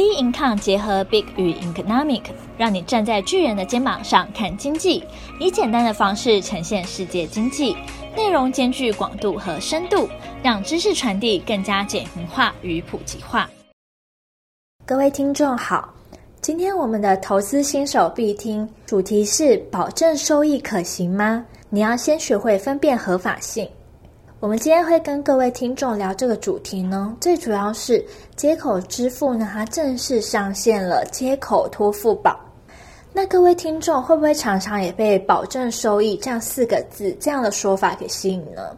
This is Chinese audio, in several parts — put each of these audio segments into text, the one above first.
Bincom 结合 Big 与 Economic，让你站在巨人的肩膀上看经济，以简单的方式呈现世界经济，内容兼具广度和深度，让知识传递更加简明化与普及化。各位听众好，今天我们的投资新手必听主题是保证收益可行吗？你要先学会分辨合法性。我们今天会跟各位听众聊这个主题呢，最主要是接口支付呢，它正式上线了接口托付宝。那各位听众会不会常常也被“保证收益”这样四个字这样的说法给吸引呢？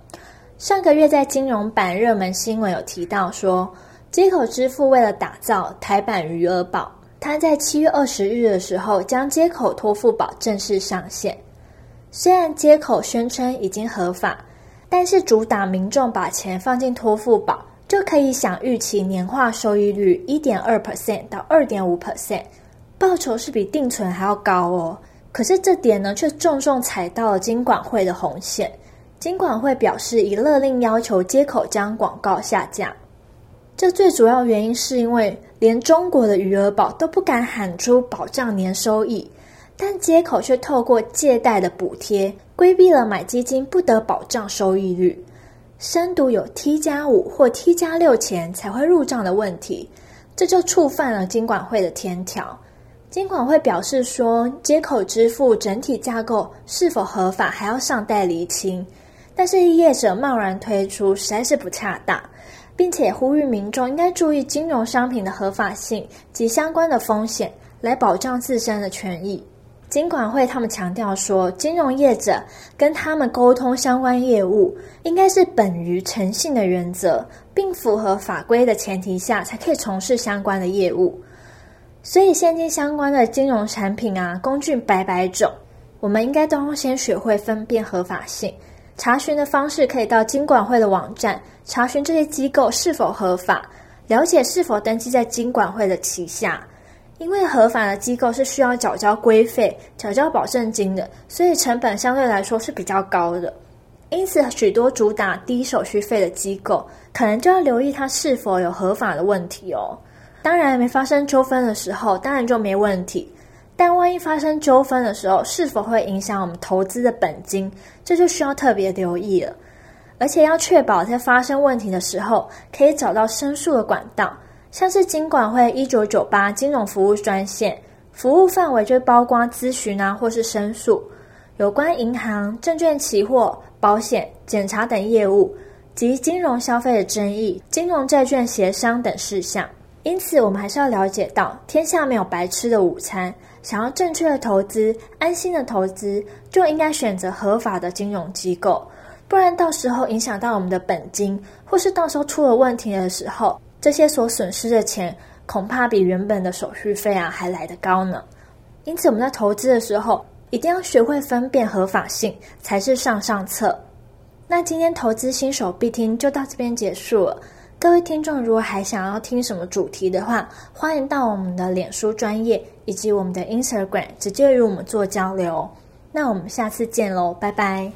上个月在金融版热门新闻有提到说，接口支付为了打造台版余额宝，它在七月二十日的时候将接口托付宝正式上线。虽然接口宣称已经合法。但是主打民众把钱放进托付宝，就可以享预期年化收益率一点二 percent 到二点五 percent，报酬是比定存还要高哦。可是这点呢，却重重踩到了金管会的红线。金管会表示，已勒令要求接口将广告下架。这最主要原因是因为连中国的余额宝都不敢喊出保障年收益。但接口却透过借贷的补贴，规避了买基金不得保障收益率，深读有 T 加五或 T 加六钱才会入账的问题，这就触犯了金管会的天条。金管会表示说，接口支付整体架构是否合法还要尚待厘清，但是业者贸然推出实在是不恰当，并且呼吁民众应该注意金融商品的合法性及相关的风险，来保障自身的权益。金管会他们强调说，金融业者跟他们沟通相关业务，应该是本于诚信的原则，并符合法规的前提下，才可以从事相关的业务。所以，现今相关的金融产品啊，工具百百种，我们应该都要先学会分辨合法性。查询的方式可以到金管会的网站查询这些机构是否合法，了解是否登记在金管会的旗下。因为合法的机构是需要缴交规费、缴交保证金的，所以成本相对来说是比较高的。因此，许多主打低手续费的机构，可能就要留意它是否有合法的问题哦。当然，没发生纠纷的时候，当然就没问题。但万一发生纠纷的时候，是否会影响我们投资的本金，这就需要特别留意了。而且要确保在发生问题的时候，可以找到申诉的管道。像是金管会一九九八金融服务专线，服务范围就包括咨询啊，或是申诉，有关银行、证券、期货、保险、检查等业务及金融消费的争议、金融债券协商等事项。因此，我们还是要了解到，天下没有白吃的午餐。想要正确的投资、安心的投资，就应该选择合法的金融机构，不然到时候影响到我们的本金，或是到时候出了问题的时候。这些所损失的钱，恐怕比原本的手续费啊还来得高呢。因此，我们在投资的时候，一定要学会分辨合法性，才是上上策。那今天投资新手必听就到这边结束了。各位听众，如果还想要听什么主题的话，欢迎到我们的脸书专业以及我们的 Instagram 直接与我们做交流。那我们下次见喽，拜拜。